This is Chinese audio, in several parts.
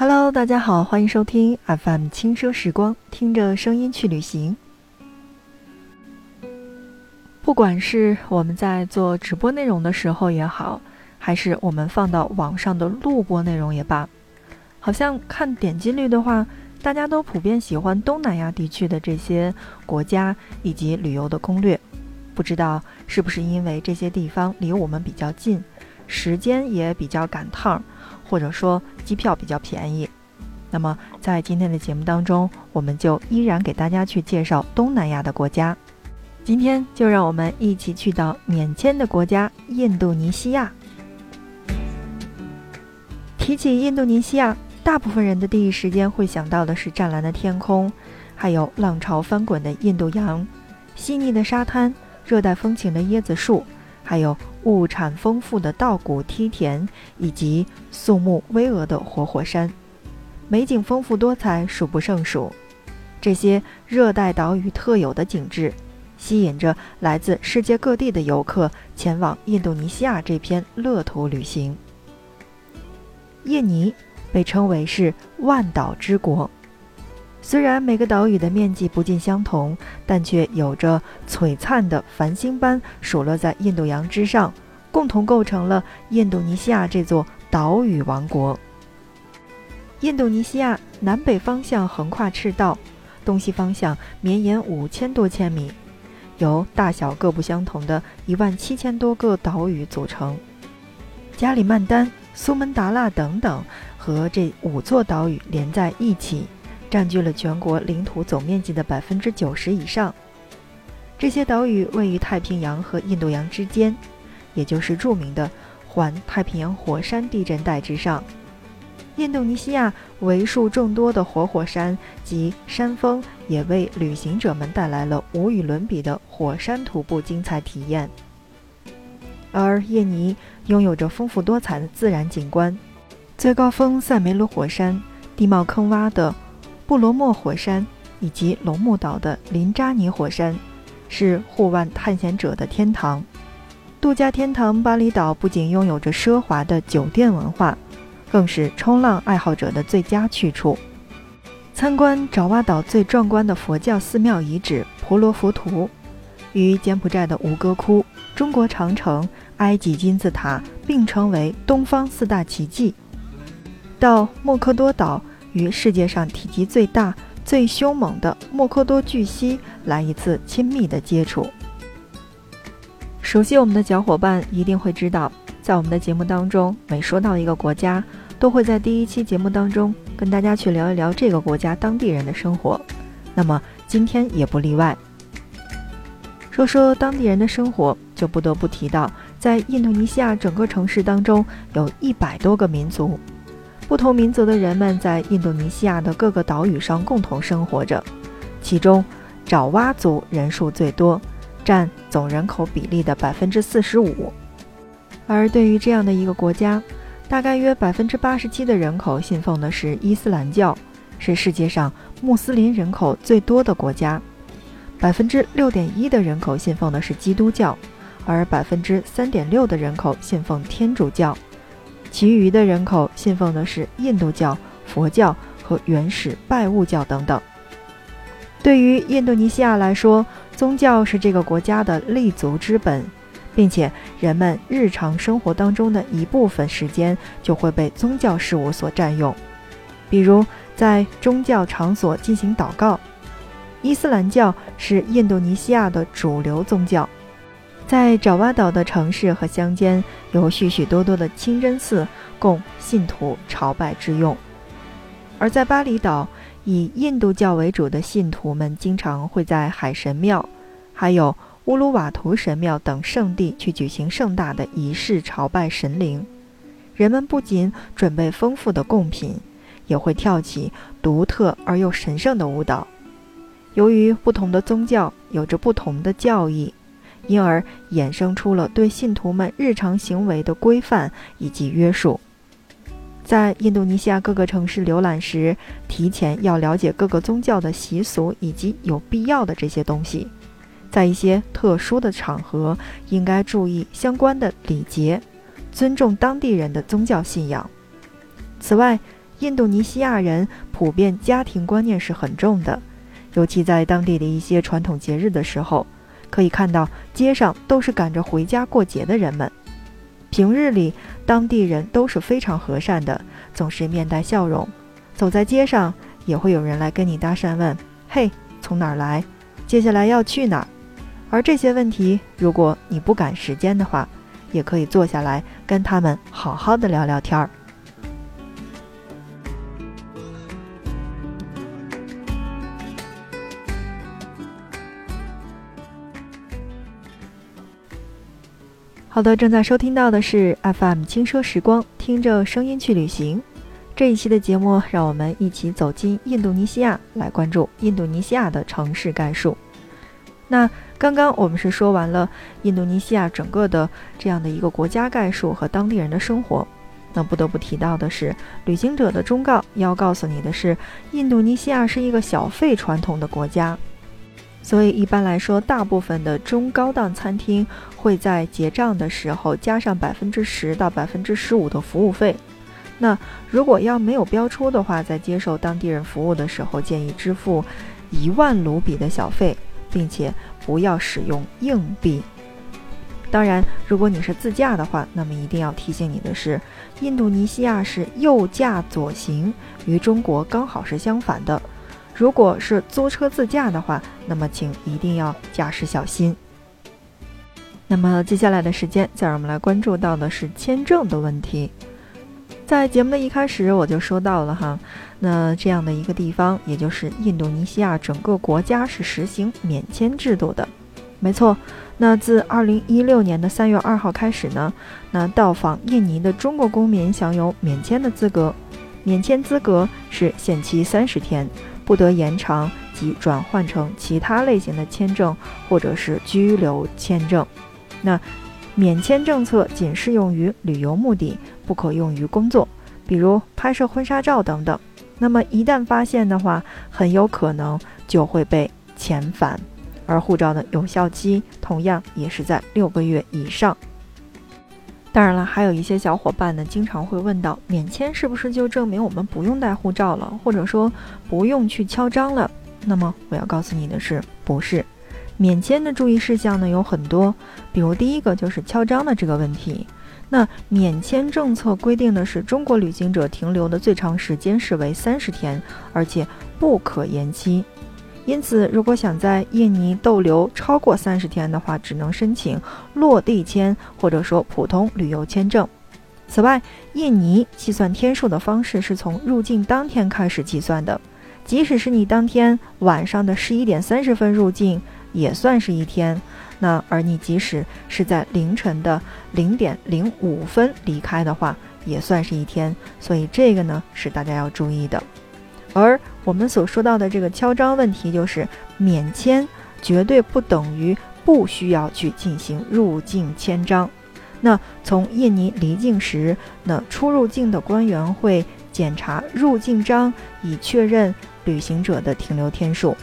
Hello，大家好，欢迎收听 FM 轻奢时光，听着声音去旅行。不管是我们在做直播内容的时候也好，还是我们放到网上的录播内容也罢，好像看点击率的话，大家都普遍喜欢东南亚地区的这些国家以及旅游的攻略。不知道是不是因为这些地方离我们比较近，时间也比较赶趟儿，或者说机票比较便宜。那么在今天的节目当中，我们就依然给大家去介绍东南亚的国家。今天就让我们一起去到免签的国家印度尼西亚。提起印度尼西亚，大部分人的第一时间会想到的是湛蓝的天空，还有浪潮翻滚的印度洋，细腻的沙滩，热带风情的椰子树，还有物产丰富的稻谷梯田，以及肃穆巍峨的活火山，美景丰富多彩，数不胜数。这些热带岛屿特有的景致。吸引着来自世界各地的游客前往印度尼西亚这片乐土旅行。印尼被称为是万岛之国，虽然每个岛屿的面积不尽相同，但却有着璀璨的繁星般数落在印度洋之上，共同构成了印度尼西亚这座岛屿王国。印度尼西亚南北方向横跨赤道，东西方向绵延五千多千米。由大小各不相同的一万七千多个岛屿组成，加里曼丹、苏门答腊等等和这五座岛屿连在一起，占据了全国领土总面积的百分之九十以上。这些岛屿位于太平洋和印度洋之间，也就是著名的环太平洋火山地震带之上。印度尼西亚为数众多的活火山及山峰，也为旅行者们带来了无与伦比的火山徒步精彩体验。而印尼拥有着丰富多彩的自然景观，最高峰塞梅鲁火山、地貌坑洼的布罗莫火山以及龙目岛的林扎尼火山，是户外探险者的天堂。度假天堂巴厘岛不仅拥有着奢华的酒店文化。更是冲浪爱好者的最佳去处。参观爪哇岛最壮观的佛教寺庙遗址婆罗浮屠，与柬埔寨的吴哥窟、中国长城、埃及金字塔并称为东方四大奇迹。到莫科多岛与世界上体积最大、最凶猛的莫科多巨蜥来一次亲密的接触。熟悉我们的小伙伴一定会知道，在我们的节目当中，每说到一个国家。都会在第一期节目当中跟大家去聊一聊这个国家当地人的生活，那么今天也不例外。说说当地人的生活，就不得不提到，在印度尼西亚整个城市当中，有一百多个民族，不同民族的人们在印度尼西亚的各个岛屿上共同生活着，其中爪哇族人数最多，占总人口比例的百分之四十五。而对于这样的一个国家，大概约百分之八十七的人口信奉的是伊斯兰教，是世界上穆斯林人口最多的国家。百分之六点一的人口信奉的是基督教，而百分之三点六的人口信奉天主教，其余的人口信奉的是印度教、佛教和原始拜物教等等。对于印度尼西亚来说，宗教是这个国家的立足之本。并且，人们日常生活当中的一部分时间就会被宗教事务所占用，比如在宗教场所进行祷告。伊斯兰教是印度尼西亚的主流宗教，在爪哇岛的城市和乡间有许许多多的清真寺供信徒朝拜之用，而在巴厘岛，以印度教为主的信徒们经常会在海神庙，还有。乌鲁瓦图神庙等圣地去举行盛大的仪式朝拜神灵，人们不仅准备丰富的贡品，也会跳起独特而又神圣的舞蹈。由于不同的宗教有着不同的教义，因而衍生出了对信徒们日常行为的规范以及约束。在印度尼西亚各个城市浏览时，提前要了解各个宗教的习俗以及有必要的这些东西。在一些特殊的场合，应该注意相关的礼节，尊重当地人的宗教信仰。此外，印度尼西亚人普遍家庭观念是很重的，尤其在当地的一些传统节日的时候，可以看到街上都是赶着回家过节的人们。平日里，当地人都是非常和善的，总是面带笑容。走在街上，也会有人来跟你搭讪，问：“嘿，从哪儿来？接下来要去哪儿？”而这些问题，如果你不赶时间的话，也可以坐下来跟他们好好的聊聊天儿。好的，正在收听到的是 FM 轻奢时光，听着声音去旅行。这一期的节目，让我们一起走进印度尼西亚，来关注印度尼西亚的城市概述。那刚刚我们是说完了印度尼西亚整个的这样的一个国家概述和当地人的生活，那不得不提到的是，旅行者的忠告要告诉你的是，印度尼西亚是一个小费传统的国家。所以一般来说，大部分的中高档餐厅会在结账的时候加上百分之十到百分之十五的服务费。那如果要没有标出的话，在接受当地人服务的时候，建议支付一万卢比的小费，并且不要使用硬币。当然，如果你是自驾的话，那么一定要提醒你的是，印度尼西亚是右驾左行，与中国刚好是相反的。如果是租车自驾的话，那么请一定要驾驶小心。那么接下来的时间，再让我们来关注到的是签证的问题。在节目的一开始，我就说到了哈，那这样的一个地方，也就是印度尼西亚整个国家是实行免签制度的。没错，那自二零一六年的三月二号开始呢，那到访印尼的中国公民享有免签的资格，免签资格是限期三十天。不得延长及转换成其他类型的签证或者是居留签证。那免签政策仅适用于旅游目的，不可用于工作，比如拍摄婚纱照等等。那么一旦发现的话，很有可能就会被遣返。而护照的有效期同样也是在六个月以上。当然了，还有一些小伙伴呢，经常会问到：免签是不是就证明我们不用带护照了，或者说不用去敲章了？那么我要告诉你的是，不是。免签的注意事项呢有很多，比如第一个就是敲章的这个问题。那免签政策规定的是，中国旅行者停留的最长时间是为三十天，而且不可延期。因此，如果想在印尼逗留超过三十天的话，只能申请落地签或者说普通旅游签证。此外，印尼计算天数的方式是从入境当天开始计算的，即使是你当天晚上的十一点三十分入境，也算是一天。那而你即使是在凌晨的零点零五分离开的话，也算是一天。所以这个呢是大家要注意的。而我们所说到的这个敲章问题，就是免签绝对不等于不需要去进行入境签章。那从印尼离境时，那出入境的官员会检查入境章，以确认旅行者的停留天数。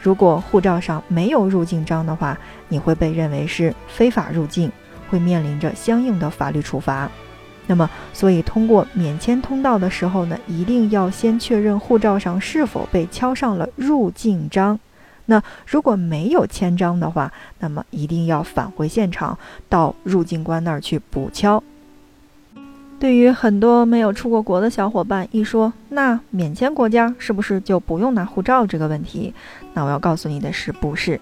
如果护照上没有入境章的话，你会被认为是非法入境，会面临着相应的法律处罚。那么，所以通过免签通道的时候呢，一定要先确认护照上是否被敲上了入境章。那如果没有签章的话，那么一定要返回现场，到入境官那儿去补敲。对于很多没有出过国的小伙伴，一说那免签国家是不是就不用拿护照这个问题，那我要告诉你的是，不是。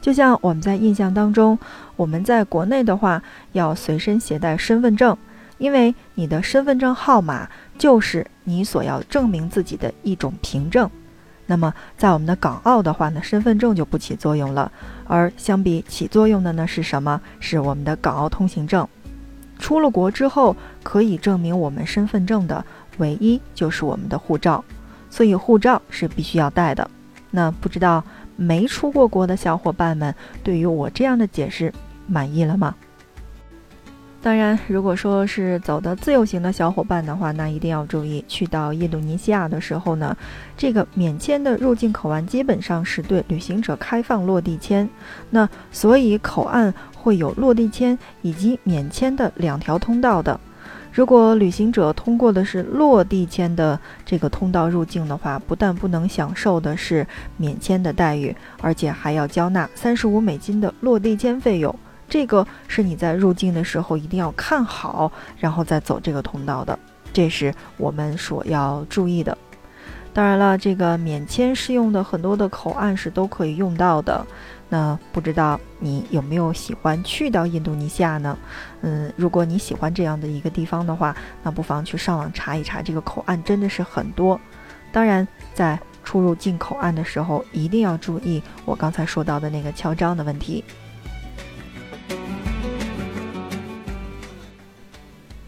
就像我们在印象当中，我们在国内的话，要随身携带身份证。因为你的身份证号码就是你所要证明自己的一种凭证，那么在我们的港澳的话呢，身份证就不起作用了，而相比起作用的呢是什么？是我们的港澳通行证。出了国之后，可以证明我们身份证的唯一就是我们的护照，所以护照是必须要带的。那不知道没出过国的小伙伴们，对于我这样的解释满意了吗？当然，如果说是走的自由行的小伙伴的话，那一定要注意，去到印度尼西亚的时候呢，这个免签的入境口岸基本上是对旅行者开放落地签，那所以口岸会有落地签以及免签的两条通道的。如果旅行者通过的是落地签的这个通道入境的话，不但不能享受的是免签的待遇，而且还要交纳三十五美金的落地签费用。这个是你在入境的时候一定要看好，然后再走这个通道的，这是我们所要注意的。当然了，这个免签适用的很多的口岸是都可以用到的。那不知道你有没有喜欢去到印度尼西亚呢？嗯，如果你喜欢这样的一个地方的话，那不妨去上网查一查，这个口岸真的是很多。当然，在出入境口岸的时候，一定要注意我刚才说到的那个敲章的问题。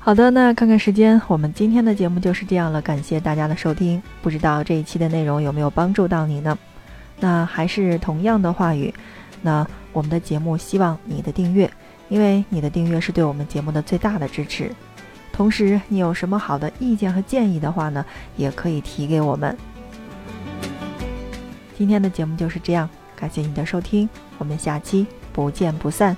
好的，那看看时间，我们今天的节目就是这样了，感谢大家的收听。不知道这一期的内容有没有帮助到你呢？那还是同样的话语，那我们的节目希望你的订阅，因为你的订阅是对我们节目的最大的支持。同时，你有什么好的意见和建议的话呢，也可以提给我们。今天的节目就是这样，感谢你的收听，我们下期不见不散。